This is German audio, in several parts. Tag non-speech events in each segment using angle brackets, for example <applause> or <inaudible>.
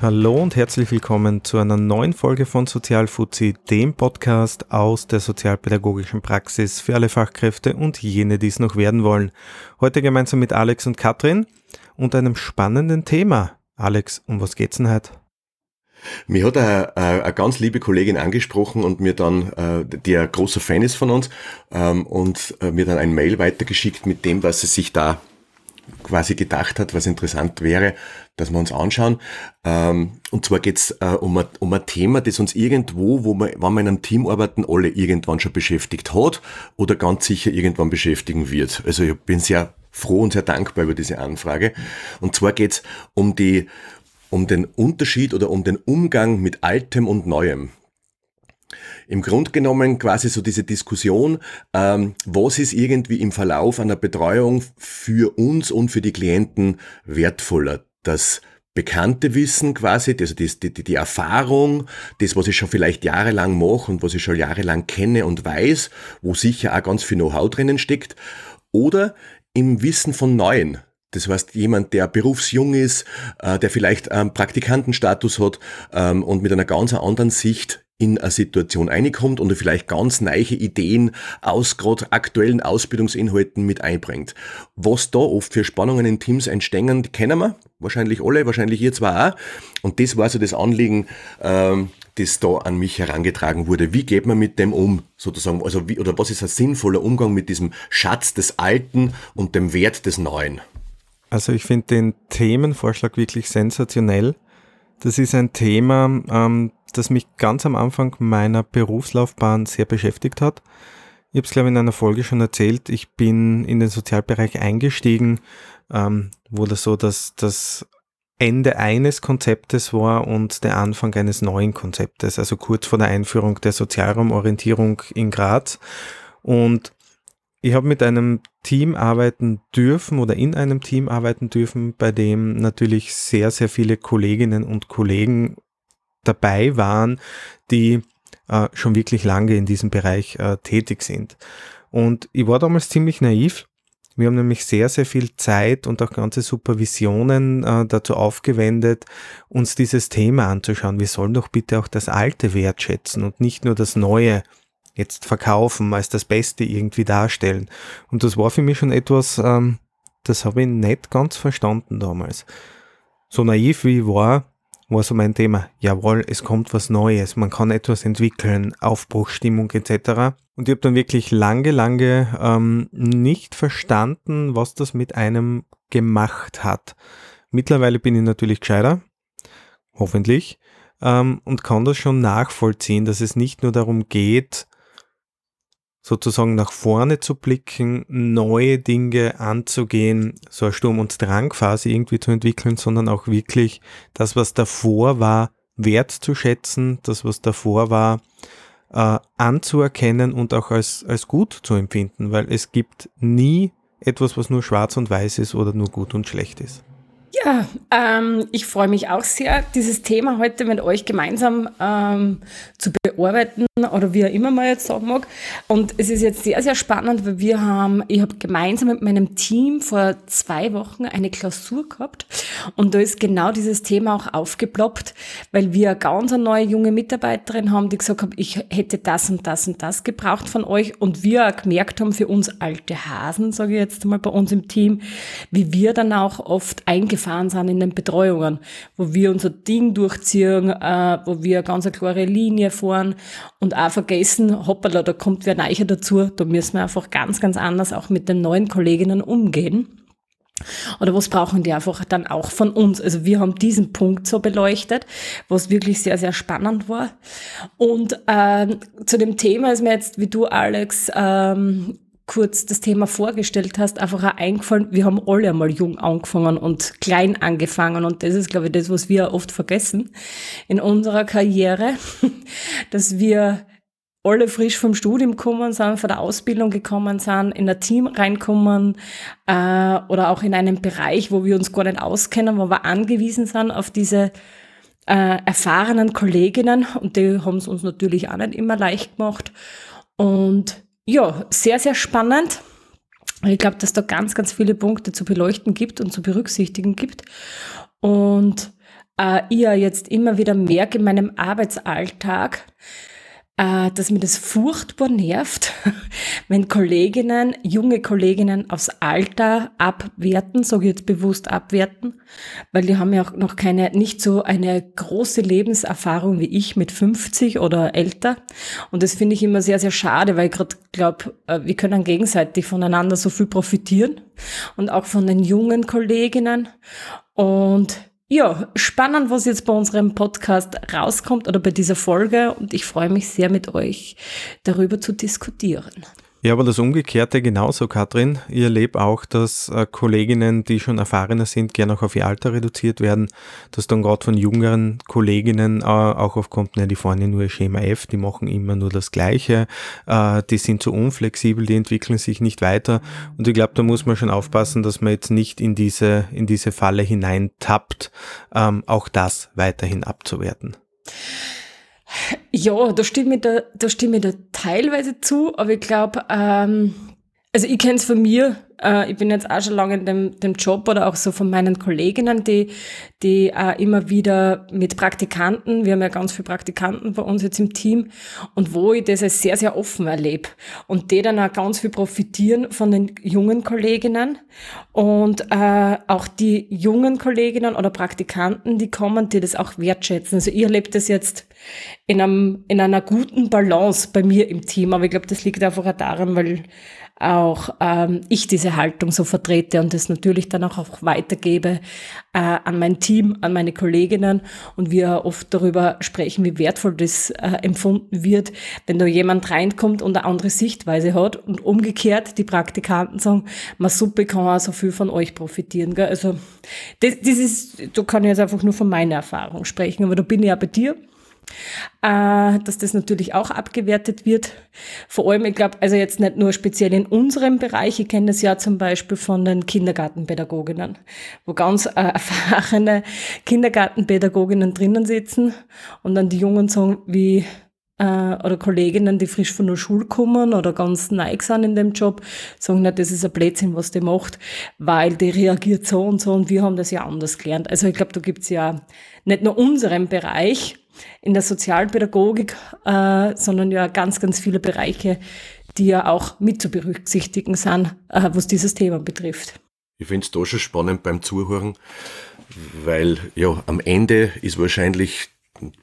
Hallo und herzlich willkommen zu einer neuen Folge von Sozialfuzzi, dem Podcast aus der sozialpädagogischen Praxis für alle Fachkräfte und jene, die es noch werden wollen. Heute gemeinsam mit Alex und Katrin und einem spannenden Thema. Alex, um was geht's denn heute? Mir hat eine, eine, ganz liebe Kollegin angesprochen und mir dann, äh, die ein großer Fan ist von uns, ähm, und äh, mir dann ein Mail weitergeschickt mit dem, was sie sich da quasi gedacht hat, was interessant wäre, dass wir uns anschauen. Ähm, und zwar geht's äh, um, ein, um ein Thema, das uns irgendwo, wo wir, wenn wir in einem Team arbeiten, alle irgendwann schon beschäftigt hat oder ganz sicher irgendwann beschäftigen wird. Also ich bin sehr froh und sehr dankbar über diese Anfrage. Und zwar geht's um die um den Unterschied oder um den Umgang mit Altem und Neuem. Im Grunde genommen quasi so diese Diskussion, ähm, was ist irgendwie im Verlauf einer Betreuung für uns und für die Klienten wertvoller? Das bekannte Wissen quasi, also die, die, die Erfahrung, das, was ich schon vielleicht jahrelang mache und was ich schon jahrelang kenne und weiß, wo sicher auch ganz viel Know-how drinnen steckt, oder im Wissen von Neuen. Das heißt, jemand, der berufsjung ist, äh, der vielleicht einen Praktikantenstatus hat ähm, und mit einer ganz anderen Sicht in eine Situation reinkommt und vielleicht ganz neue Ideen aus gerade aktuellen Ausbildungsinhalten mit einbringt. Was da oft für Spannungen in Teams entstehen, die kennen wir, wahrscheinlich alle, wahrscheinlich ihr zwar auch. Und das war so das Anliegen, ähm, das da an mich herangetragen wurde. Wie geht man mit dem um, sozusagen? Also wie, oder was ist ein sinnvoller Umgang mit diesem Schatz des Alten und dem Wert des Neuen? Also ich finde den Themenvorschlag wirklich sensationell. Das ist ein Thema, ähm, das mich ganz am Anfang meiner Berufslaufbahn sehr beschäftigt hat. Ich habe es, glaube ich, in einer Folge schon erzählt. Ich bin in den Sozialbereich eingestiegen, ähm, wo das so das, das Ende eines Konzeptes war und der Anfang eines neuen Konzeptes, also kurz vor der Einführung der Sozialraumorientierung in Graz. Und ich habe mit einem Team arbeiten dürfen oder in einem Team arbeiten dürfen, bei dem natürlich sehr, sehr viele Kolleginnen und Kollegen dabei waren, die äh, schon wirklich lange in diesem Bereich äh, tätig sind. Und ich war damals ziemlich naiv. Wir haben nämlich sehr, sehr viel Zeit und auch ganze Supervisionen äh, dazu aufgewendet, uns dieses Thema anzuschauen. Wir sollen doch bitte auch das Alte wertschätzen und nicht nur das Neue jetzt verkaufen, als das Beste irgendwie darstellen. Und das war für mich schon etwas, ähm, das habe ich nicht ganz verstanden damals. So naiv wie ich war, war so mein Thema. Jawohl, es kommt was Neues, man kann etwas entwickeln, Aufbruchstimmung etc. Und ich habe dann wirklich lange, lange ähm, nicht verstanden, was das mit einem gemacht hat. Mittlerweile bin ich natürlich gescheiter, hoffentlich, ähm, und kann das schon nachvollziehen, dass es nicht nur darum geht, sozusagen nach vorne zu blicken, neue Dinge anzugehen, so eine Sturm- und Drangphase irgendwie zu entwickeln, sondern auch wirklich das, was davor war, wertzuschätzen, das, was davor war, äh, anzuerkennen und auch als, als gut zu empfinden, weil es gibt nie etwas, was nur schwarz und weiß ist oder nur gut und schlecht ist. Ja, ähm, ich freue mich auch sehr, dieses Thema heute mit euch gemeinsam ähm, zu bearbeiten oder wie er immer mal jetzt sagen mag. Und es ist jetzt sehr, sehr spannend, weil wir haben, ich habe gemeinsam mit meinem Team vor zwei Wochen eine Klausur gehabt und da ist genau dieses Thema auch aufgeploppt, weil wir eine ganz neue junge Mitarbeiterin haben, die gesagt hat, ich hätte das und das und das gebraucht von euch und wir auch gemerkt haben für uns alte Hasen, sage ich jetzt mal bei uns im Team, wie wir dann auch oft eingefahren sind in den Betreuungen, wo wir unser Ding durchziehen, äh, wo wir ganz eine klare Linie fahren und auch vergessen, hoppala, da kommt wer Neicher dazu, da müssen wir einfach ganz, ganz anders auch mit den neuen Kolleginnen umgehen. Oder was brauchen die einfach dann auch von uns? Also wir haben diesen Punkt so beleuchtet, was wirklich sehr, sehr spannend war. Und ähm, zu dem Thema ist mir jetzt, wie du, Alex, ähm, kurz das Thema vorgestellt hast, einfach auch eingefallen, wir haben alle einmal jung angefangen und klein angefangen und das ist, glaube ich, das, was wir oft vergessen in unserer Karriere, <laughs> dass wir alle frisch vom Studium gekommen sind, von der Ausbildung gekommen sind, in ein Team reinkommen äh, oder auch in einen Bereich, wo wir uns gar nicht auskennen, wo wir angewiesen sind auf diese äh, erfahrenen Kolleginnen und die haben es uns natürlich auch nicht immer leicht gemacht. Und ja, sehr, sehr spannend. Ich glaube, dass da ganz, ganz viele Punkte zu beleuchten gibt und zu berücksichtigen gibt. Und äh, ich jetzt immer wieder merke in meinem Arbeitsalltag, äh, dass mir das furchtbar nervt, <laughs> wenn Kolleginnen, junge Kolleginnen aufs Alter abwerten, sage ich jetzt bewusst abwerten, weil die haben ja auch noch keine, nicht so eine große Lebenserfahrung wie ich mit 50 oder älter. Und das finde ich immer sehr, sehr schade, weil ich gerade glaube, äh, wir können gegenseitig voneinander so viel profitieren und auch von den jungen Kolleginnen. Und ja, spannend, was jetzt bei unserem Podcast rauskommt oder bei dieser Folge und ich freue mich sehr mit euch darüber zu diskutieren. Ja, aber das Umgekehrte genauso, Katrin. Ich erlebe auch, dass äh, Kolleginnen, die schon erfahrener sind, gerne auch auf ihr Alter reduziert werden, dass dann gerade von jüngeren Kolleginnen äh, auch aufkommt, ne, die fahren nur Schema F, die machen immer nur das Gleiche, äh, die sind zu unflexibel, die entwickeln sich nicht weiter. Und ich glaube, da muss man schon aufpassen, dass man jetzt nicht in diese, in diese Falle hineintappt, ähm, auch das weiterhin abzuwerten. Ja, da stimme ich da, da stimme ich da teilweise zu, aber ich glaube, ähm, also ich kenne es von mir, äh, ich bin jetzt auch schon lange in dem, dem Job oder auch so von meinen Kolleginnen, die, die äh, immer wieder mit Praktikanten, wir haben ja ganz viele Praktikanten bei uns jetzt im Team und wo ich das als sehr, sehr offen erlebe und die dann auch ganz viel profitieren von den jungen Kolleginnen und äh, auch die jungen Kolleginnen oder Praktikanten, die kommen, die das auch wertschätzen. Also ich erlebe das jetzt in, einem, in einer guten Balance bei mir im Team, aber ich glaube, das liegt einfach auch daran, weil auch ähm, ich diese Haltung so vertrete und das natürlich dann auch, auch weitergebe äh, an mein Team, an meine Kolleginnen und wir oft darüber sprechen, wie wertvoll das äh, empfunden wird, wenn da jemand reinkommt und eine andere Sichtweise hat und umgekehrt die Praktikanten sagen, man super kann auch so viel von euch profitieren. Gell? Also das, das ist, da kann ich jetzt einfach nur von meiner Erfahrung sprechen, aber da bin ich ja bei dir äh, dass das natürlich auch abgewertet wird. Vor allem, ich glaube, also jetzt nicht nur speziell in unserem Bereich, ich kenne das ja zum Beispiel von den Kindergartenpädagoginnen, wo ganz äh, <laughs> erfahrene Kindergartenpädagoginnen drinnen sitzen und dann die Jungen sagen, wie äh, oder Kolleginnen, die frisch von der Schule kommen oder ganz neu sind in dem Job, sagen nicht, das ist ein Blödsinn, was die macht, weil die reagiert so und so und wir haben das ja anders gelernt. Also ich glaube, da gibt's ja nicht nur unseren Bereich, in der Sozialpädagogik, äh, sondern ja ganz, ganz viele Bereiche, die ja auch mit zu berücksichtigen sind, äh, was dieses Thema betrifft. Ich finde es da schon spannend beim Zuhören, weil ja am Ende ist wahrscheinlich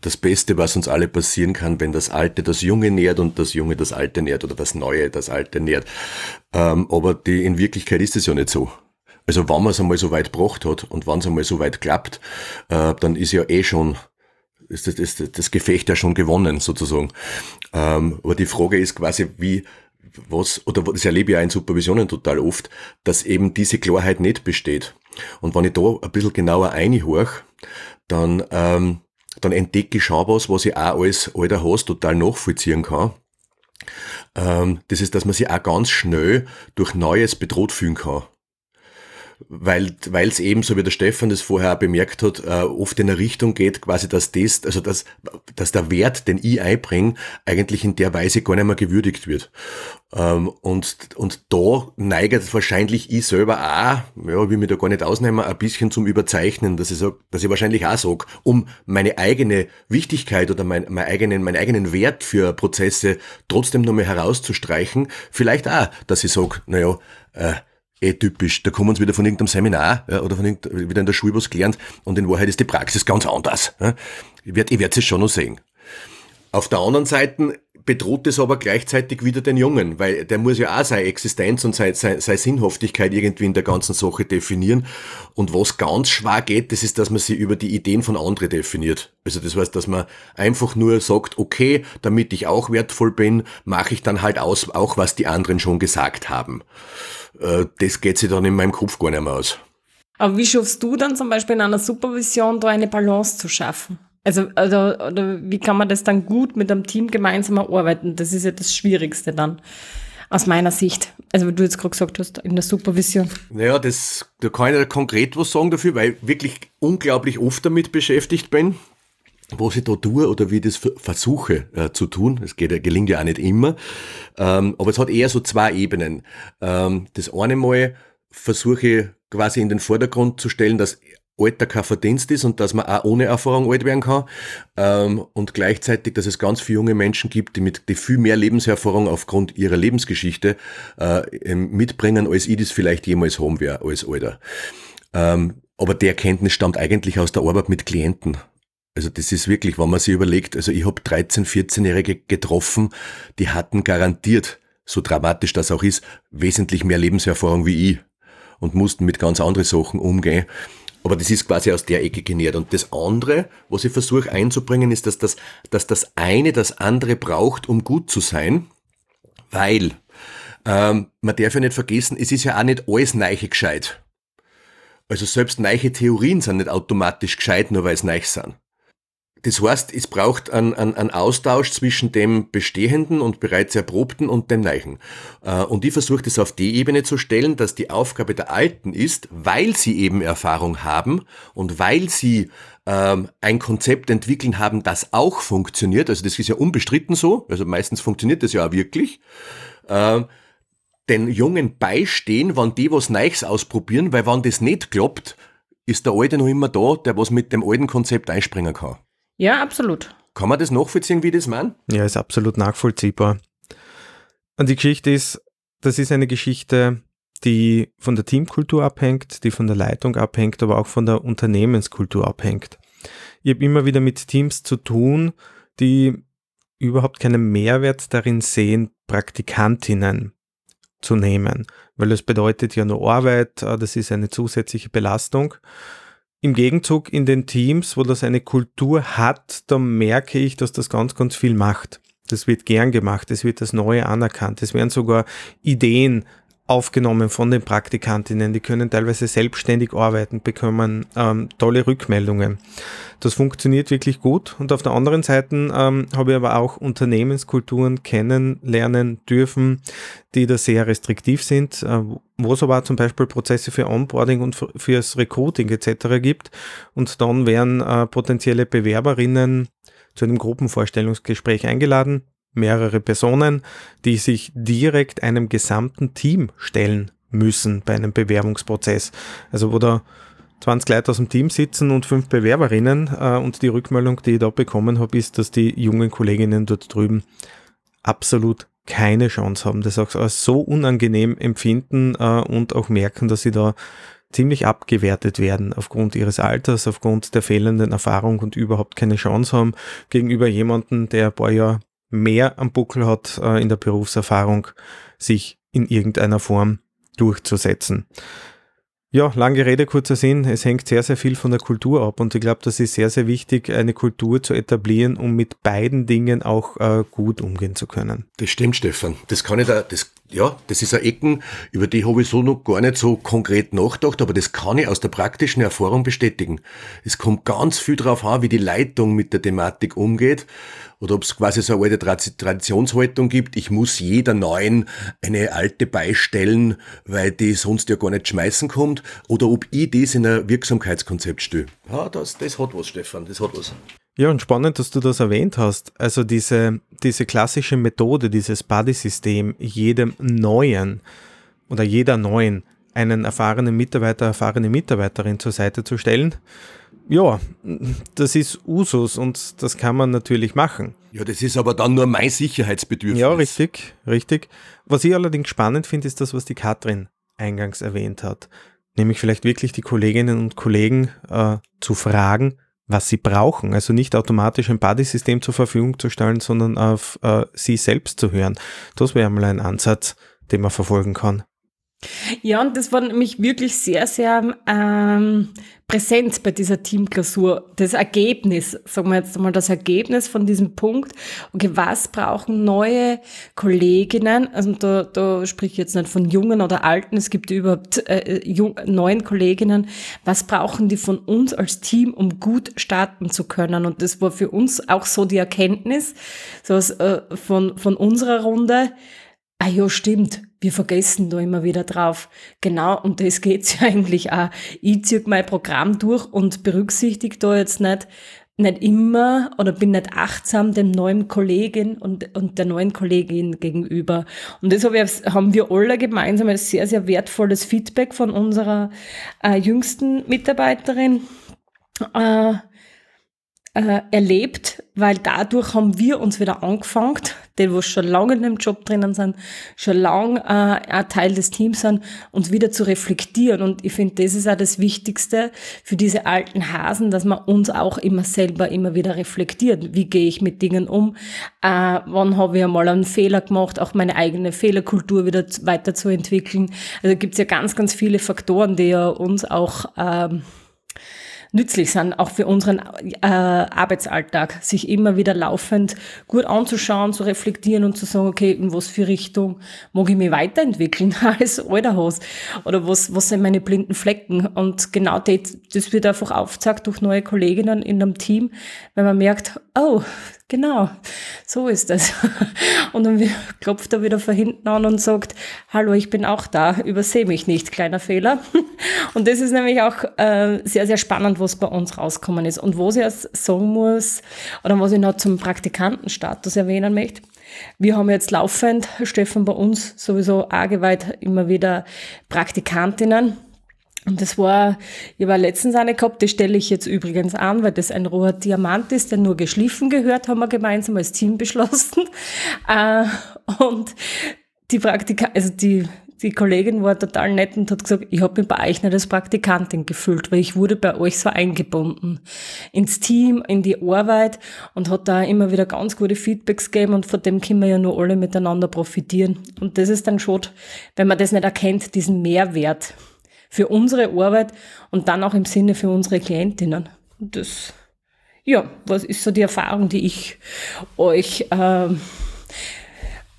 das Beste, was uns alle passieren kann, wenn das Alte das Junge nährt und das Junge das Alte nährt oder das Neue das Alte nährt. Ähm, aber die, in Wirklichkeit ist es ja nicht so. Also wenn man es einmal so weit gebracht hat und wenn es einmal so weit klappt, äh, dann ist ja eh schon ist das, ist das Gefecht ja schon gewonnen, sozusagen. Ähm, aber die Frage ist quasi, wie, was, oder das erlebe ich ja in Supervisionen total oft, dass eben diese Klarheit nicht besteht. Und wenn ich da ein bisschen genauer einhorch, dann, ähm, dann entdecke ich schon was, was ich auch als alter Haus total nachvollziehen kann. Ähm, das ist, dass man sich auch ganz schnell durch Neues bedroht fühlen kann weil es eben, so wie der Stefan das vorher auch bemerkt hat, äh, oft in eine Richtung geht, quasi, dass das, also dass, dass der Wert, den ich einbringe, eigentlich in der Weise gar nicht mehr gewürdigt wird. Ähm, und, und da neigt wahrscheinlich ich selber auch, ja, will mich da gar nicht ausnehmen, ein bisschen zum Überzeichnen, dass ich sag, dass ich wahrscheinlich auch sage, um meine eigene Wichtigkeit oder mein, mein eigenen, meinen eigenen Wert für Prozesse trotzdem nochmal herauszustreichen, vielleicht auch, dass ich sage, naja, äh, eh typisch. Da kommen sie wieder von irgendeinem Seminar ja, oder von wieder in der Schule was gelernt und in Wahrheit ist die Praxis ganz anders. Ja. Ich werde ich werd es schon noch sehen. Auf der anderen Seite bedroht es aber gleichzeitig wieder den Jungen, weil der muss ja auch seine Existenz und seine, seine, seine Sinnhaftigkeit irgendwie in der ganzen Sache definieren. Und was ganz schwer geht, das ist, dass man sie über die Ideen von anderen definiert. Also das heißt, dass man einfach nur sagt, okay, damit ich auch wertvoll bin, mache ich dann halt aus, auch was die anderen schon gesagt haben. Äh, das geht sich dann in meinem Kopf gar nicht mehr aus. Aber wie schaffst du dann zum Beispiel in einer Supervision da eine Balance zu schaffen? Also, also oder wie kann man das dann gut mit einem Team gemeinsam erarbeiten? Das ist ja das Schwierigste dann aus meiner Sicht. Also wie du jetzt gerade gesagt hast, in der Supervision. Naja, das, da kann ich konkret was sagen dafür, weil ich wirklich unglaublich oft damit beschäftigt bin, was ich da tue oder wie ich das versuche äh, zu tun. Es geht, gelingt ja auch nicht immer. Ähm, aber es hat eher so zwei Ebenen. Ähm, das eine Mal versuche ich quasi in den Vordergrund zu stellen, dass Alter kein Verdienst ist und dass man auch ohne Erfahrung alt werden kann. Ähm, und gleichzeitig, dass es ganz viele junge Menschen gibt, die mit die viel mehr Lebenserfahrung aufgrund ihrer Lebensgeschichte äh, mitbringen, als ich das vielleicht jemals haben werde als Alter. Ähm, aber die Erkenntnis stammt eigentlich aus der Arbeit mit Klienten. Also das ist wirklich, wenn man sich überlegt, also ich habe 13-, 14-Jährige getroffen, die hatten garantiert, so dramatisch das auch ist, wesentlich mehr Lebenserfahrung wie ich und mussten mit ganz anderen Sachen umgehen. Aber das ist quasi aus der Ecke genährt. Und das andere, was ich versuche einzubringen, ist, dass das, dass das eine das andere braucht, um gut zu sein, weil ähm, man darf ja nicht vergessen, es ist ja auch nicht alles neiche gescheit. Also selbst neiche Theorien sind nicht automatisch gescheit, nur weil es neich sind. Das heißt, es braucht einen, einen, einen Austausch zwischen dem Bestehenden und bereits Erprobten und dem Neichen. Äh, und ich versuche das auf die Ebene zu stellen, dass die Aufgabe der Alten ist, weil sie eben Erfahrung haben und weil sie ähm, ein Konzept entwickeln haben, das auch funktioniert, also das ist ja unbestritten so, also meistens funktioniert das ja auch wirklich, äh, den Jungen beistehen, wenn die was Neues ausprobieren, weil wenn das nicht klappt, ist der Alte noch immer da, der was mit dem alten Konzept einspringen kann. Ja, absolut. Kann man das nachvollziehen, wie das meint? Ja, ist absolut nachvollziehbar. Und die Geschichte ist, das ist eine Geschichte, die von der Teamkultur abhängt, die von der Leitung abhängt, aber auch von der Unternehmenskultur abhängt. Ich habe immer wieder mit Teams zu tun, die überhaupt keinen Mehrwert darin sehen, Praktikantinnen zu nehmen, weil es bedeutet ja nur Arbeit, äh, das ist eine zusätzliche Belastung. Im Gegenzug in den Teams, wo das eine Kultur hat, da merke ich, dass das ganz, ganz viel macht. Das wird gern gemacht, es wird das Neue anerkannt, es werden sogar Ideen aufgenommen von den Praktikantinnen. Die können teilweise selbstständig arbeiten, bekommen ähm, tolle Rückmeldungen. Das funktioniert wirklich gut. Und auf der anderen Seite ähm, habe ich aber auch Unternehmenskulturen kennenlernen dürfen, die da sehr restriktiv sind, äh, wo es aber zum Beispiel Prozesse für Onboarding und fürs Recruiting etc. gibt. Und dann werden äh, potenzielle Bewerberinnen zu einem Gruppenvorstellungsgespräch eingeladen mehrere Personen, die sich direkt einem gesamten Team stellen müssen bei einem Bewerbungsprozess. Also wo da 20 Leute aus dem Team sitzen und fünf Bewerberinnen äh, und die Rückmeldung, die ich da bekommen habe, ist, dass die jungen Kolleginnen dort drüben absolut keine Chance haben, das auch als so unangenehm empfinden äh, und auch merken, dass sie da ziemlich abgewertet werden aufgrund ihres Alters, aufgrund der fehlenden Erfahrung und überhaupt keine Chance haben gegenüber jemandem, der ein paar Jahre mehr am Buckel hat äh, in der Berufserfahrung, sich in irgendeiner Form durchzusetzen. Ja, lange Rede, kurzer Sinn. Es hängt sehr, sehr viel von der Kultur ab und ich glaube, das ist sehr, sehr wichtig, eine Kultur zu etablieren, um mit beiden Dingen auch äh, gut umgehen zu können. Das stimmt, Stefan. Das kann ich da, das, ja, das ist ein Ecken, über die habe ich so noch gar nicht so konkret nachgedacht, aber das kann ich aus der praktischen Erfahrung bestätigen. Es kommt ganz viel darauf an, wie die Leitung mit der Thematik umgeht oder ob es quasi so eine alte Traditionshaltung gibt, ich muss jeder Neuen eine alte beistellen, weil die sonst ja gar nicht schmeißen kommt, oder ob ich das in ein Wirksamkeitskonzept stelle. Ja, das, das hat was, Stefan, das hat was. Ja, und spannend, dass du das erwähnt hast. Also diese, diese klassische Methode, dieses Buddy-System, jedem Neuen oder jeder Neuen einen erfahrenen Mitarbeiter, erfahrene Mitarbeiterin zur Seite zu stellen, ja, das ist Usus und das kann man natürlich machen. Ja, das ist aber dann nur mein Sicherheitsbedürfnis. Ja, richtig, richtig. Was ich allerdings spannend finde, ist das, was die Katrin eingangs erwähnt hat. Nämlich vielleicht wirklich die Kolleginnen und Kollegen äh, zu fragen, was sie brauchen. Also nicht automatisch ein Buddy-System zur Verfügung zu stellen, sondern auf äh, sie selbst zu hören. Das wäre mal ein Ansatz, den man verfolgen kann. Ja, und das war nämlich wirklich sehr, sehr ähm, präsent bei dieser Teamklausur. Das Ergebnis, sagen wir jetzt einmal das Ergebnis von diesem Punkt. Okay, was brauchen neue Kolleginnen? Also da, da sprich ich jetzt nicht von Jungen oder Alten, es gibt überhaupt äh, jung, neuen Kolleginnen. Was brauchen die von uns als Team, um gut starten zu können? Und das war für uns auch so die Erkenntnis so aus, äh, von, von unserer Runde Ah ja, stimmt. Wir vergessen da immer wieder drauf. Genau, um das geht's <laughs> ja eigentlich auch. Ich ziehe mein Programm durch und berücksichtige da jetzt nicht, nicht immer oder bin nicht achtsam dem neuen Kollegen und, und der neuen Kollegin gegenüber. Und das haben wir alle gemeinsam als sehr, sehr wertvolles Feedback von unserer äh, jüngsten Mitarbeiterin äh, äh, erlebt, weil dadurch haben wir uns wieder angefangen, die, wo schon lange in dem Job drinnen sind, schon lange äh, ein Teil des Teams sind, uns wieder zu reflektieren. Und ich finde, das ist auch das Wichtigste für diese alten Hasen, dass man uns auch immer selber immer wieder reflektiert. Wie gehe ich mit Dingen um? Äh, wann habe ich einmal einen Fehler gemacht? Auch meine eigene Fehlerkultur wieder weiterzuentwickeln. Also gibt es ja ganz, ganz viele Faktoren, die ja uns auch ähm, nützlich sind, auch für unseren äh, Arbeitsalltag, sich immer wieder laufend gut anzuschauen, zu reflektieren und zu sagen, okay, in was für Richtung mag ich mich weiterentwickeln <laughs> als alter Hose oder was, was sind meine blinden Flecken? Und genau das, das wird einfach aufgezeigt durch neue Kolleginnen in einem Team, wenn man merkt, oh, Genau, so ist es. <laughs> Und dann klopft er wieder von hinten an und sagt, hallo, ich bin auch da, übersehe mich nicht, kleiner Fehler. <laughs> Und das ist nämlich auch äh, sehr, sehr spannend, was bei uns rausgekommen ist. Und was ich jetzt sagen muss, oder was ich noch zum Praktikantenstatus erwähnen möchte, wir haben jetzt laufend, Stefan, bei uns sowieso argeweit immer wieder Praktikantinnen, und das war, ich war letztens eine gehabt, die stelle ich jetzt übrigens an, weil das ein roher Diamant ist, der nur geschliffen gehört, haben wir gemeinsam als Team beschlossen. <laughs> Äh, und die Praktika, also die, die Kollegin war total nett und hat gesagt, ich habe mich bei euch nicht als Praktikantin gefühlt, weil ich wurde bei euch so eingebunden ins Team, in die Arbeit und hat da immer wieder ganz gute Feedbacks gegeben und von dem können wir ja nur alle miteinander profitieren. Und das ist dann schon, wenn man das nicht erkennt, diesen Mehrwert für unsere Arbeit und dann auch im Sinne für unsere Klientinnen. Das, ja, was ist so die Erfahrung, die ich euch äh,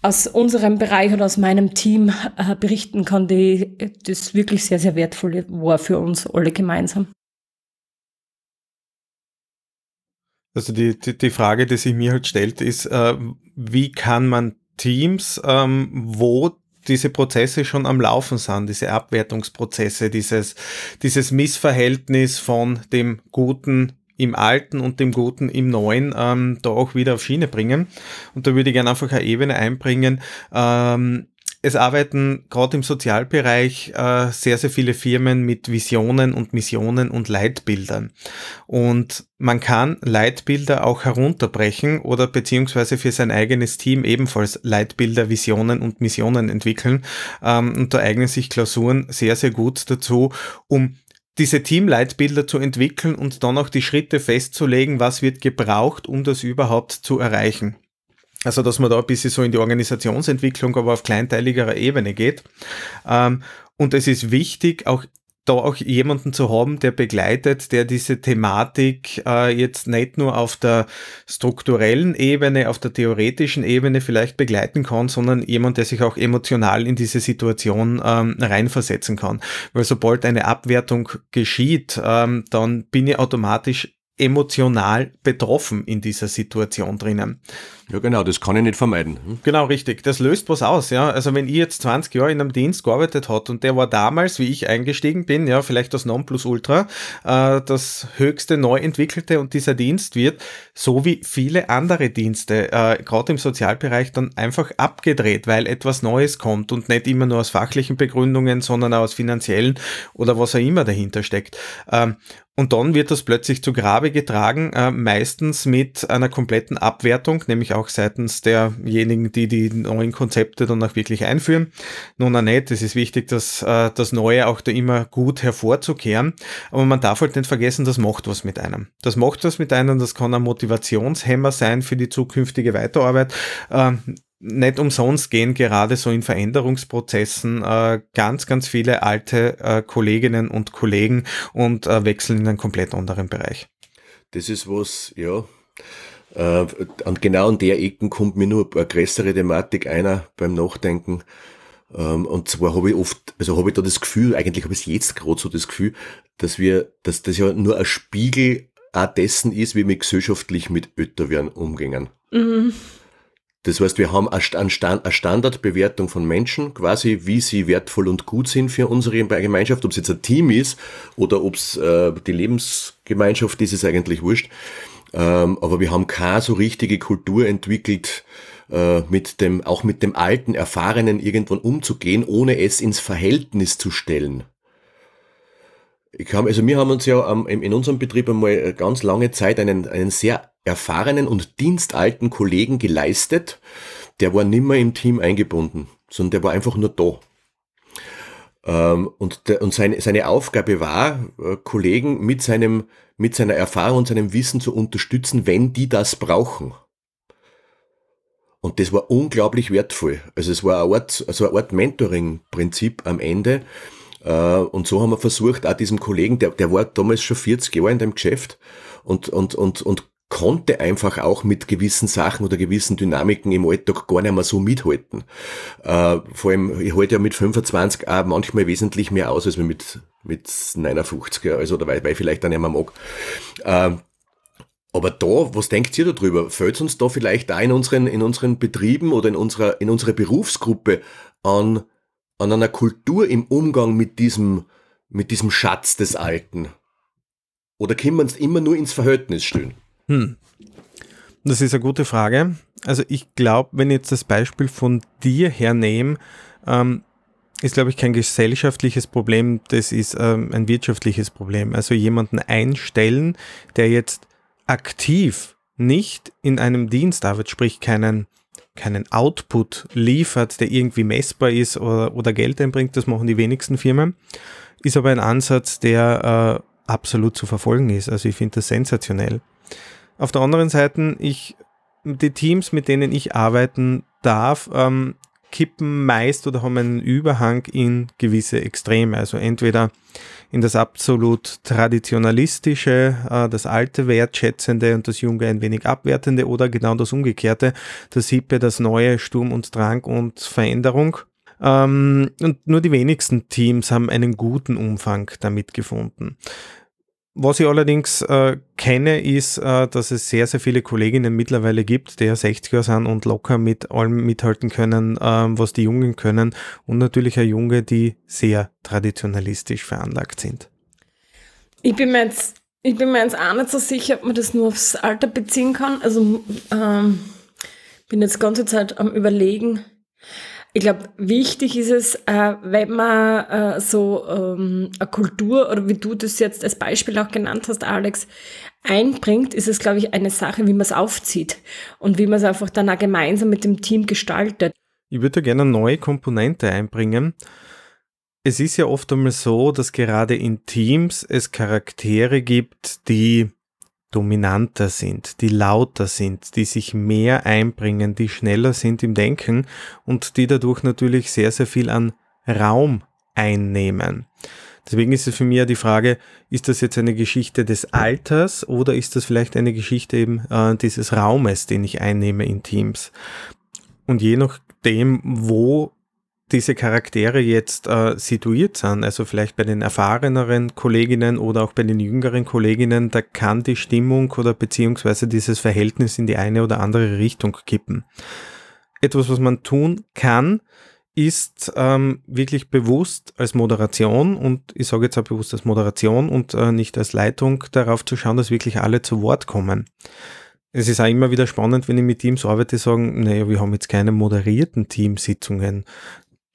aus unserem Bereich oder aus meinem Team äh, berichten kann, die das wirklich sehr, sehr wertvoll war für uns alle gemeinsam. Also die, die, die Frage, die sich mir halt stellt, ist, äh, wie kann man Teams, ähm, wo diese Prozesse schon am Laufen sind, diese Abwertungsprozesse, dieses, dieses Missverhältnis von dem Guten im Alten und dem Guten im Neuen ähm, da auch wieder auf Schiene bringen. Und da würde ich gerne einfach eine Ebene einbringen. Ähm, es arbeiten gerade im Sozialbereich äh, sehr, sehr viele Firmen mit Visionen und Missionen und Leitbildern. Und man kann Leitbilder auch herunterbrechen oder beziehungsweise für sein eigenes Team ebenfalls Leitbilder, Visionen und Missionen entwickeln. Ähm, und da eignen sich Klausuren sehr, sehr gut dazu, um diese Teamleitbilder zu entwickeln und dann auch die Schritte festzulegen, was wird gebraucht, um das überhaupt zu erreichen. Also, dass man da ein bisschen so in die Organisationsentwicklung, aber auf kleinteiligerer Ebene geht. Ähm, und es ist wichtig, auch da auch jemanden zu haben, der begleitet, der diese Thematik äh, jetzt nicht nur auf der strukturellen Ebene, auf der theoretischen Ebene vielleicht begleiten kann, sondern jemand, der sich auch emotional in diese Situation ähm, reinversetzen kann. Weil sobald eine Abwertung geschieht, ähm, dann bin ich automatisch emotional betroffen in dieser Situation drinnen. Ja, genau, das kann ich nicht vermeiden. Hm? Genau, richtig. Das löst was aus, ja. Also wenn ich jetzt 20 Jahre in einem Dienst gearbeitet hat und der war damals, wie ich eingestiegen bin, ja, vielleicht das Nonplusultra, äh, das höchste neu entwickelte und dieser Dienst wird, so wie viele andere Dienste, äh, gerade im Sozialbereich, dann einfach abgedreht, weil etwas Neues kommt und nicht immer nur aus fachlichen Begründungen, sondern auch aus finanziellen oder was auch immer dahinter steckt. Ähm, und dann wird das plötzlich zu Grabe getragen, äh, meistens mit einer kompletten Abwertung, nämlich auch seitens derjenigen, die die neuen Konzepte dann auch wirklich einführen. Nun auch nicht, es ist wichtig, dass äh, das Neue auch da immer gut hervorzukehren, aber man darf halt nicht vergessen, das macht was mit einem. Das macht was mit einem, das kann ein Motivationshemmer sein für die zukünftige Weiterarbeit. Äh, nicht umsonst gehen gerade so in Veränderungsprozessen äh, ganz, ganz viele alte äh, Kolleginnen und Kollegen und äh, wechseln in einen komplett anderen Bereich. Das ist was, ja, äh, und genau an der Ecken kommt mir nur eine größere Thematik einer beim Nachdenken. Ähm, und zwar habe ich oft, also habe ich da das Gefühl, eigentlich habe ich es jetzt gerade so das Gefühl, dass wir, dass das ja nur ein Spiegel auch dessen ist, wie wir gesellschaftlich mit Ötterwerden umgehen. Mhm. Das heißt, wir haben eine Standardbewertung von Menschen, quasi wie sie wertvoll und gut sind für unsere Gemeinschaft. Ob es jetzt ein Team ist oder ob es äh, die Lebensgemeinschaft ist, ist eigentlich wurscht. ähm, aber wir haben keine so richtige Kultur entwickelt, äh, mit dem, auch mit dem alten, erfahrenen irgendwann umzugehen, ohne es ins Verhältnis zu stellen. Ich kann, also wir haben uns ja ähm, in unserem Betrieb einmal ganz lange Zeit einen, einen sehr erfahrenen und dienstalten Kollegen geleistet, der war nimmer im Team eingebunden, sondern der war einfach nur da. Ähm, und, der, und seine, seine Aufgabe war, äh, Kollegen mit seinem, mit seiner Erfahrung und seinem Wissen zu unterstützen, wenn die das brauchen. Und das war unglaublich wertvoll. Also es war eine Art, also eine Art Mentoring-Prinzip am Ende. Äh, und so haben wir versucht, auch diesem Kollegen, der, der war damals schon 40 Jahre in dem Geschäft und, und, und, und konnte einfach auch mit gewissen Sachen oder gewissen Dynamiken im Alltag gar nicht mehr so mithalten. Äh, vor allem, ich halte ja mit 25 auch manchmal wesentlich mehr aus, als mit, mit 59, also oder weil, weil ich vielleicht dann nicht mehr mag. Äh, aber da, was denkt ihr darüber? Fällt uns da vielleicht auch in unseren, in unseren Betrieben oder in unserer, in unserer Berufsgruppe an, an einer Kultur im Umgang mit diesem, mit diesem Schatz des Alten? Oder können wir uns immer nur ins Verhältnis stellen? Hm. Das ist eine gute Frage. Also ich glaube, wenn ich jetzt das Beispiel von dir hernehme, ähm, ist, glaube ich, kein gesellschaftliches Problem, das ist ähm, ein wirtschaftliches Problem. Also jemanden einstellen, der jetzt aktiv nicht in einem Dienst arbeitet, sprich keinen, keinen Output liefert, der irgendwie messbar ist oder, oder Geld einbringt, das machen die wenigsten Firmen, ist aber ein Ansatz, der äh, absolut zu verfolgen ist. Also ich finde das sensationell. Auf der anderen Seite, ich, die Teams, mit denen ich arbeiten darf, ähm, kippen meist oder haben einen Überhang in gewisse Extreme. Also entweder in das absolut traditionalistische, äh, das alte wertschätzende und das junge ein wenig abwertende oder genau das umgekehrte, das hippe, das neue, Sturm und Drang und Veränderung. Ähm, und nur die wenigsten Teams haben einen guten Umfang damit gefunden. Was ich allerdings äh, kenne, ist, äh, dass es sehr, sehr viele Kolleginnen mittlerweile gibt, die ja 60er sind und locker mit allem mithalten können, äh, was die Jungen können. Und natürlich auch Junge, die sehr traditionalistisch veranlagt sind. Ich bin mir jetzt, ich bin mir jetzt auch nicht so sicher, ob man das nur aufs Alter beziehen kann. Also ähm, bin jetzt die ganze Zeit am Überlegen, ich glaube, wichtig ist es, äh, wenn man äh, so ähm, eine Kultur oder wie du das jetzt als Beispiel auch genannt hast, Alex, einbringt, ist es, glaube ich, eine Sache, wie man es aufzieht und wie man es einfach dann auch gemeinsam mit dem Team gestaltet. Ich würde gerne eine neue Komponente einbringen. Es ist ja oft einmal so, dass gerade in Teams es Charaktere gibt, die dominanter sind, die lauter sind, die sich mehr einbringen, die schneller sind im Denken und die dadurch natürlich sehr, sehr viel an Raum einnehmen. Deswegen ist es für mich ja die Frage, ist das jetzt eine Geschichte des Alters oder ist das vielleicht eine Geschichte eben äh, dieses Raumes, den ich einnehme in Teams? Und je nachdem, wo diese Charaktere jetzt äh, situiert sind, also vielleicht bei den erfahreneren Kolleginnen oder auch bei den jüngeren Kolleginnen, da kann die Stimmung oder beziehungsweise dieses Verhältnis in die eine oder andere Richtung kippen. Etwas, was man tun kann, ist ähm, wirklich bewusst als Moderation und ich sage jetzt auch bewusst als Moderation und äh, nicht als Leitung darauf zu schauen, dass wirklich alle zu Wort kommen. Es ist auch immer wieder spannend, wenn ich mit Teams arbeite, sagen, naja, wir haben jetzt keine moderierten Teamsitzungen.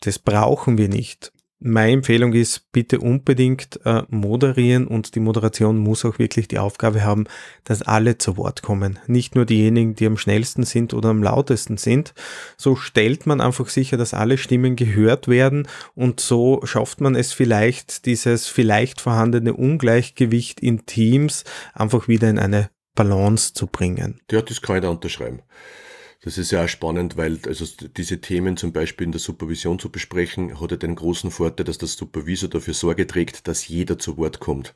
Das brauchen wir nicht. Meine Empfehlung ist, bitte unbedingt äh, moderieren und die Moderation muss auch wirklich die Aufgabe haben, dass alle zu Wort kommen. Nicht nur diejenigen, die am schnellsten sind oder am lautesten sind. So stellt man einfach sicher, dass alle Stimmen gehört werden und so schafft man es vielleicht, dieses vielleicht vorhandene Ungleichgewicht in Teams einfach wieder in eine Balance zu bringen. Ja, das kann ich da unterschreiben. Das ist ja auch spannend, weil also diese Themen zum Beispiel in der Supervision zu besprechen, hat ja den großen Vorteil, dass der Supervisor dafür Sorge trägt, dass jeder zu Wort kommt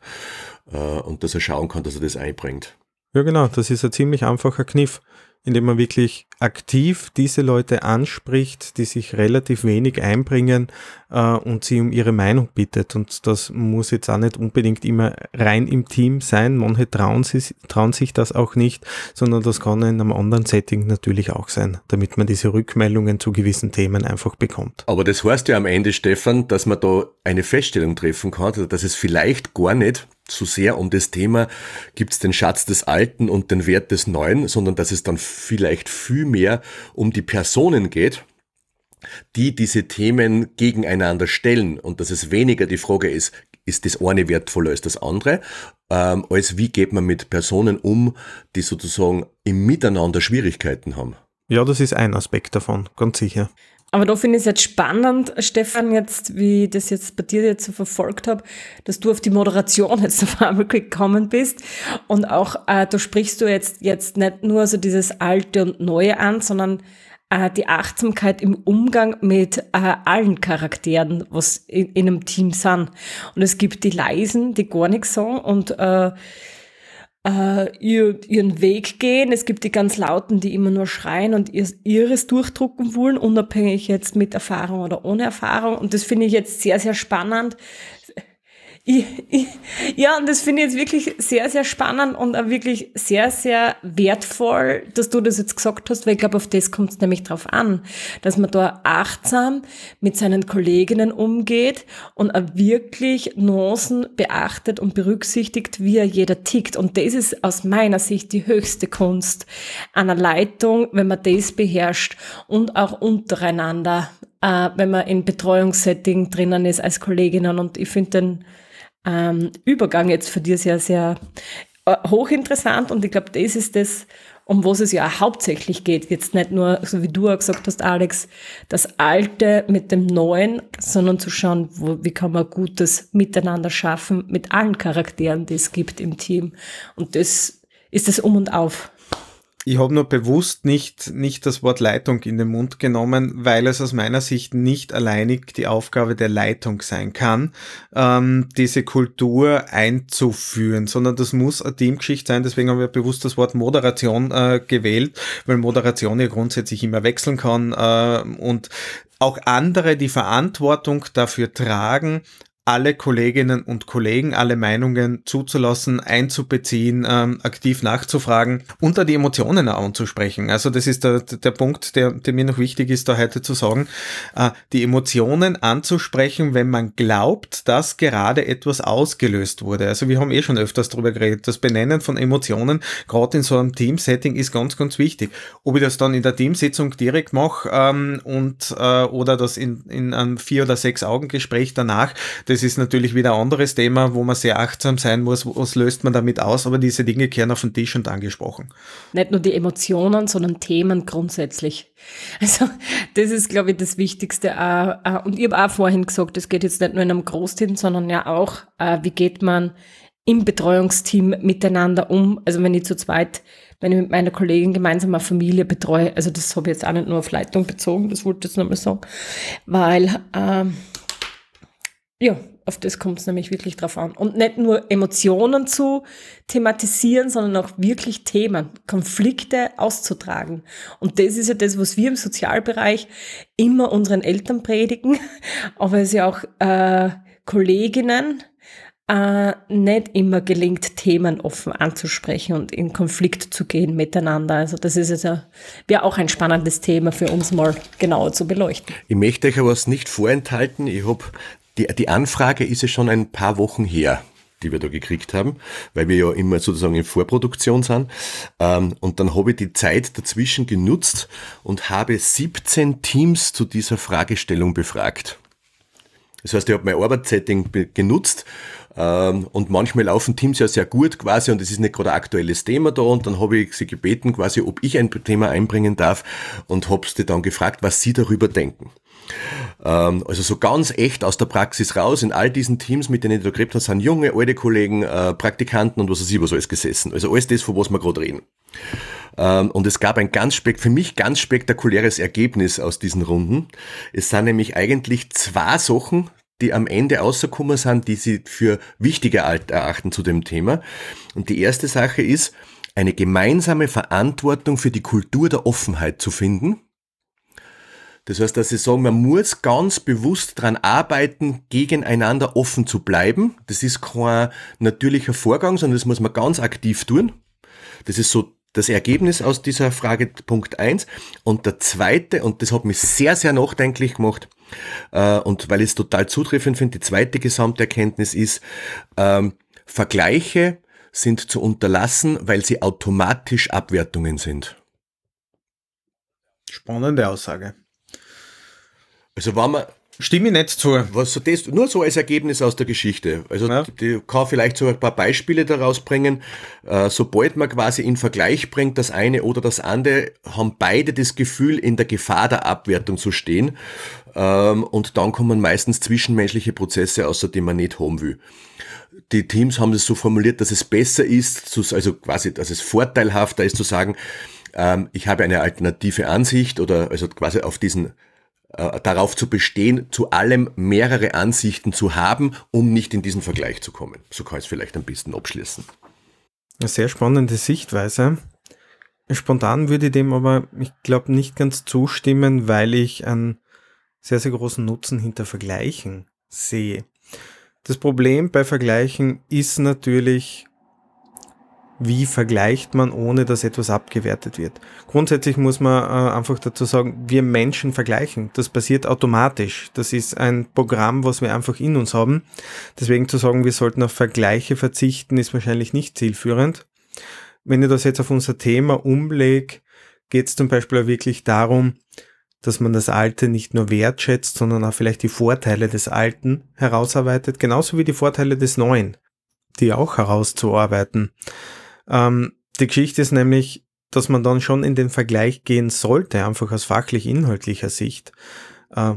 äh, und dass er schauen kann, dass er das einbringt. Ja, genau, das ist ein ziemlich einfacher Kniff indem man wirklich aktiv diese Leute anspricht, die sich relativ wenig einbringen äh, und sie um ihre Meinung bittet. Und das muss jetzt auch nicht unbedingt immer rein im Team sein. Manche trauen, sie, trauen sich das auch nicht, sondern das kann in einem anderen Setting natürlich auch sein, damit man diese Rückmeldungen zu gewissen Themen einfach bekommt. Aber das heißt ja am Ende, Stefan, dass man da eine Feststellung treffen kann, dass es vielleicht gar nicht so sehr um das Thema, gibt es den Schatz des Alten und den Wert des Neuen, sondern dass es dann vielleicht viel mehr um die Personen geht, die diese Themen gegeneinander stellen und dass es weniger die Frage ist, ist das eine wertvoller als das andere, ähm, als wie geht man mit Personen um, die sozusagen im Miteinander Schwierigkeiten haben. Ja, das ist ein Aspekt davon, ganz sicher. Aber da finde ich es jetzt spannend, Stefan, jetzt, wie ich das jetzt bei dir jetzt so verfolgt habe, dass du auf die Moderation jetzt <laughs> auf einmal gekommen bist. Und auch, äh, da sprichst du jetzt, jetzt nicht nur so dieses Alte und Neue an, sondern äh, die Achtsamkeit im Umgang mit äh, allen Charakteren, was in, in, einem Team sind. Und es gibt die Leisen, die gar nichts sagen und äh, äh, ihr, ihren Weg gehen. Es gibt die ganz Lauten, die immer nur schreien und ihr, ihres durchdrucken wollen, unabhängig jetzt mit Erfahrung oder ohne Erfahrung. Und das finde ich jetzt sehr, sehr spannend, <laughs> ja, und das finde ich jetzt wirklich sehr, sehr spannend und auch wirklich sehr, sehr wertvoll, dass du das jetzt gesagt hast, weil ich glaube, auf das kommt es nämlich drauf an, dass man da achtsam mit seinen Kolleginnen umgeht und auch wirklich Nuancen beachtet und berücksichtigt, wie er jeder tickt. Und das ist aus meiner Sicht die höchste Kunst einer Leitung, wenn man das beherrscht und auch untereinander, äh, wenn man in Betreuungssetting drinnen ist als Kolleginnen. Und ich finde den ähm, Übergang jetzt für dich sehr, sehr äh, hochinteressant und ich glaube, das ist das, um was es ja hauptsächlich geht. Jetzt nicht nur, so wie du auch gesagt hast, Alex, das Alte mit dem Neuen, sondern zu schauen, wo, wie kann man gutes Miteinander schaffen mit allen Charakteren, die es gibt im Team. Und das ist das Um und Auf. Ich habe nur bewusst nicht, nicht das Wort Leitung in den Mund genommen, weil es aus meiner Sicht nicht alleinig die Aufgabe der Leitung sein kann, ähm, diese Kultur einzuführen, sondern das muss eine Teamgeschichte sein. Deswegen haben wir bewusst das Wort Moderation äh, gewählt, weil Moderation ja grundsätzlich immer wechseln kann äh, und auch andere die Verantwortung dafür tragen, alle Kolleginnen und Kollegen, alle Meinungen zuzulassen, einzubeziehen, ähm, aktiv nachzufragen und da die Emotionen auch anzusprechen. Also das ist der, der Punkt, der, der mir noch wichtig ist, da heute zu sagen, äh, die Emotionen anzusprechen, wenn man glaubt, dass gerade etwas ausgelöst wurde. Also wir haben eh schon öfters darüber geredet. Das Benennen von Emotionen, gerade in so einem Team-Setting, ist ganz, ganz wichtig. Ob ich das dann in der Teamsitzung direkt mache ähm, und äh, oder das in, in einem vier oder sechs Augen Gespräch danach, das ist natürlich wieder ein anderes Thema, wo man sehr achtsam sein muss, was löst man damit aus, aber diese Dinge kehren auf den Tisch und angesprochen. Nicht nur die Emotionen, sondern Themen grundsätzlich. Also das ist, glaube ich, das Wichtigste. Und ich habe auch vorhin gesagt, es geht jetzt nicht nur in einem Großteam, sondern ja auch, äh, wie geht man im Betreuungsteam miteinander um. Also wenn ich zu zweit, wenn ich mit meiner Kollegin gemeinsam eine Familie betreue, also das habe ich jetzt auch nicht nur auf Leitung bezogen, das wollte ich jetzt nochmal sagen, weil ähm, ja, auf das kommt es nämlich wirklich drauf an. Und nicht nur Emotionen zu thematisieren, sondern auch wirklich Themen, Konflikte auszutragen. Und das ist ja das, was wir im Sozialbereich immer unseren Eltern predigen, <laughs> aber es ja auch äh, Kolleginnen äh, nicht immer gelingt, Themen offen anzusprechen und in Konflikt zu gehen miteinander. Also das ist jetzt wäre auch ein spannendes Thema für uns mal genauer zu beleuchten. Ich möchte euch aber was nicht vorenthalten. Ich habe die, die Anfrage ist ja schon ein paar Wochen her die wir da gekriegt haben, weil wir ja immer sozusagen in Vorproduktion sind. Ähm, und dann habe ich die Zeit dazwischen genutzt und habe 17 Teams zu dieser Fragestellung befragt. Das heißt, ich habe mein Arbeitssetting genutzt ähm, und manchmal laufen Teams ja sehr gut quasi und es ist nicht gerade ein aktuelles Thema da und dann habe ich sie gebeten quasi, ob ich ein Thema einbringen darf und habe sie dann gefragt, was sie darüber denken. Ähm, also so ganz echt aus der Praxis raus. In all diesen Teams, mit denen ich da geredet habe, sind junge, alte Kollegen, äh, Praktikanten und was weiß ich was alles gesessen. Also alles das, von was wir gerade reden. Ähm, und es gab ein ganz für mich ganz spektakuläres Ergebnis aus diesen Runden. Es sind nämlich eigentlich zwei Sachen, die am Ende rausgekommen sind, die sie für wichtiger erachten zu dem Thema. Und die erste Sache ist, eine gemeinsame Verantwortung für die Kultur der Offenheit zu finden das heißt, dass sie sagen, man muss ganz bewusst dran arbeiten, gegeneinander offen zu bleiben. Das ist kein natürlicher Vorgang, sondern das muss man ganz aktiv tun. Das ist so das Ergebnis aus dieser Frage Punkt eins Und der zweite, und das hat mich sehr, sehr nachdenklich gemacht, äh, und weil ich es total zutreffend finde, die zweite Gesamterkenntnis ist, ähm, Vergleiche sind zu unterlassen, weil sie automatisch Abwertungen sind. Spannende Aussage. Also wenn man Stimme ich nicht zu. Was so das, nur so als Ergebnis aus der Geschichte. Also ja. die kann vielleicht so ein paar Beispiele daraus bringen. Äh, sobald man quasi in Vergleich bringt, das eine oder das andere, haben beide das Gefühl, in der Gefahr der Abwertung zu stehen. Ähm, und dann kommen meistens zwischenmenschliche Prozesse, außer die man nicht haben will. Die Teams haben es so formuliert, dass es besser ist, also quasi, dass es vorteilhafter ist zu sagen, ähm, ich habe eine alternative Ansicht oder also quasi auf diesen äh, darauf zu bestehen, zu allem mehrere Ansichten zu haben, um nicht in diesen Vergleich zu kommen. So kann ich es vielleicht ein bisschen abschließen. Eine sehr spannende Sichtweise. Spontan würde ich dem aber, ich glaube, nicht ganz zustimmen, weil ich einen sehr, sehr großen Nutzen hinter Vergleichen sehe. Das Problem bei Vergleichen ist natürlich, wie vergleicht man, ohne dass etwas abgewertet wird. Grundsätzlich muss man äh, einfach dazu sagen, wir Menschen vergleichen. Das passiert automatisch. Das ist ein Programm, was wir einfach in uns haben. Deswegen zu sagen, wir sollten auf Vergleiche verzichten, ist wahrscheinlich nicht zielführend. Wenn ich das jetzt auf unser Thema umlege, geht es zum Beispiel auch wirklich darum, dass man das Alte nicht nur wertschätzt, sondern auch vielleicht die Vorteile des Alten herausarbeitet, genauso wie die Vorteile des Neuen, die auch herauszuarbeiten. Ähm, die Geschichte ist nämlich, dass man dann schon in den Vergleich gehen sollte, einfach aus fachlich-inhaltlicher Sicht, äh,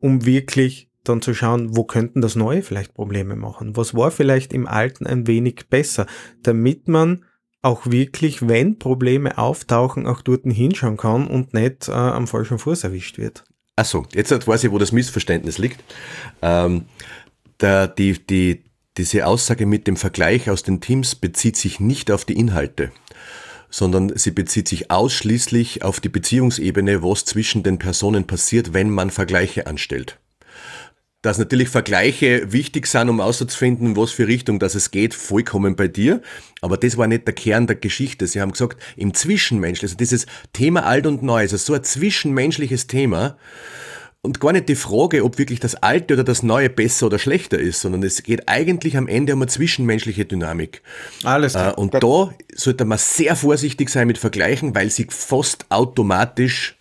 um wirklich dann zu schauen, wo könnten das Neue vielleicht Probleme machen? Was war vielleicht im Alten ein wenig besser, damit man auch wirklich, wenn Probleme auftauchen, auch dort hinschauen kann und nicht äh, am falschen Fuß erwischt wird. Achso, jetzt weiß ich, wo das Missverständnis liegt. Ähm, der, die, die, diese Aussage mit dem Vergleich aus den Teams bezieht sich nicht auf die Inhalte, sondern sie bezieht sich ausschließlich auf die Beziehungsebene, was zwischen den Personen passiert, wenn man Vergleiche anstellt. Dass natürlich Vergleiche wichtig sind, um auszufinden, was für Richtung das es geht, vollkommen bei dir. Aber das war nicht der Kern der Geschichte. Sie haben gesagt, im Zwischenmensch, also dieses Thema alt und neu, also so ein zwischenmenschliches Thema, und gar nicht die Frage, ob wirklich das Alte oder das Neue besser oder schlechter ist, sondern es geht eigentlich am Ende um eine zwischenmenschliche Dynamik. Alles klar. Äh, und da sollte man sehr vorsichtig sein mit Vergleichen, weil sie fast automatisch,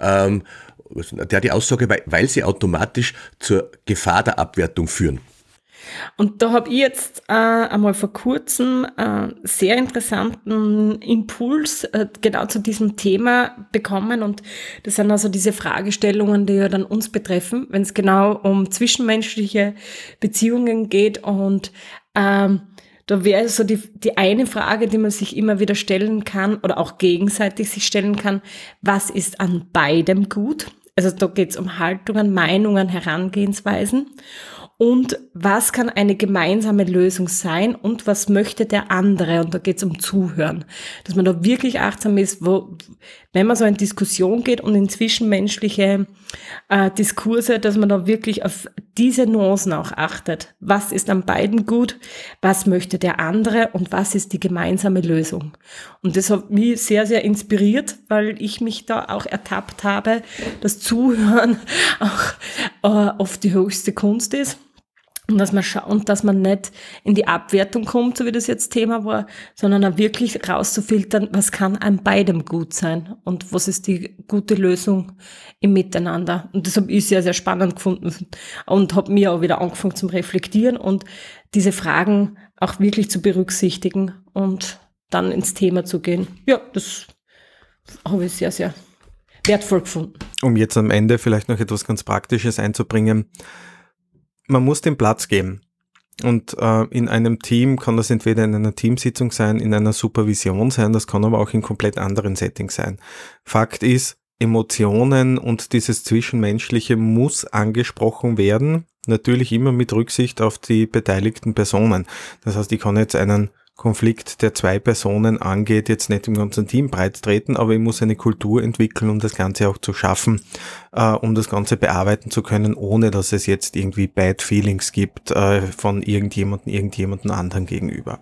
ähm, der die Aussage, weil, weil sie automatisch zur Gefahr der Abwertung führen. Und da habe ich jetzt äh, einmal vor kurzem äh, sehr interessanten Impuls äh, genau zu diesem Thema bekommen. Und das sind also diese Fragestellungen, die ja dann uns betreffen, wenn es genau um zwischenmenschliche Beziehungen geht. Und ähm, da wäre so die, die eine Frage, die man sich immer wieder stellen kann oder auch gegenseitig sich stellen kann, was ist an beidem gut? Also da geht es um Haltungen, Meinungen, Herangehensweisen und was kann eine gemeinsame Lösung sein und was möchte der andere. Und da geht es um Zuhören. Dass man da wirklich achtsam ist, wo, wenn man so in Diskussion geht und in zwischenmenschliche äh, Diskurse, dass man da wirklich auf diese Nuancen auch achtet. Was ist an beiden gut? Was möchte der andere? Und was ist die gemeinsame Lösung? Und das hat mich sehr, sehr inspiriert, weil ich mich da auch ertappt habe, dass Zuhören <laughs> auch äh, oft die höchste Kunst ist. Und dass man schaut, dass man nicht in die Abwertung kommt, so wie das jetzt Thema war, sondern auch wirklich rauszufiltern, was kann an beidem gut sein und was ist die gute Lösung im Miteinander. Und das habe ich sehr, sehr spannend gefunden und habe mir auch wieder angefangen zum Reflektieren und diese Fragen auch wirklich zu berücksichtigen und dann ins Thema zu gehen. Ja, das habe ich sehr, sehr wertvoll gefunden. Um jetzt am Ende vielleicht noch etwas ganz Praktisches einzubringen man muss den Platz geben. Und äh, in einem Team kann das entweder in einer Teamsitzung sein, in einer Supervision sein, das kann aber auch in komplett anderen Settings sein. Fakt ist, Emotionen und dieses Zwischenmenschliche muss angesprochen werden. Natürlich immer mit Rücksicht auf die beteiligten Personen. Das heißt, ich kann jetzt einen Konflikt, der zwei Personen angeht, jetzt nicht im ganzen Team breit treten, aber ich muss eine Kultur entwickeln, um das Ganze auch zu schaffen, äh, um das Ganze bearbeiten zu können, ohne dass es jetzt irgendwie Bad Feelings gibt äh, von irgendjemandem, irgendjemandem anderen gegenüber.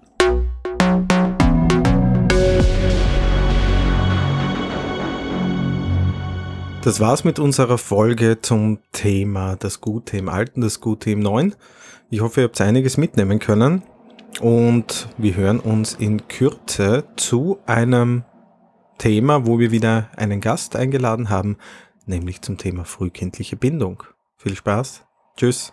Das war's mit unserer Folge zum Thema das Gute im Alten, das Gute im Neuen. Ich hoffe, ihr habt einiges mitnehmen können. Und wir hören uns in Kürze zu einem Thema, wo wir wieder einen Gast eingeladen haben, nämlich zum Thema frühkindliche Bindung. Viel Spaß. Tschüss.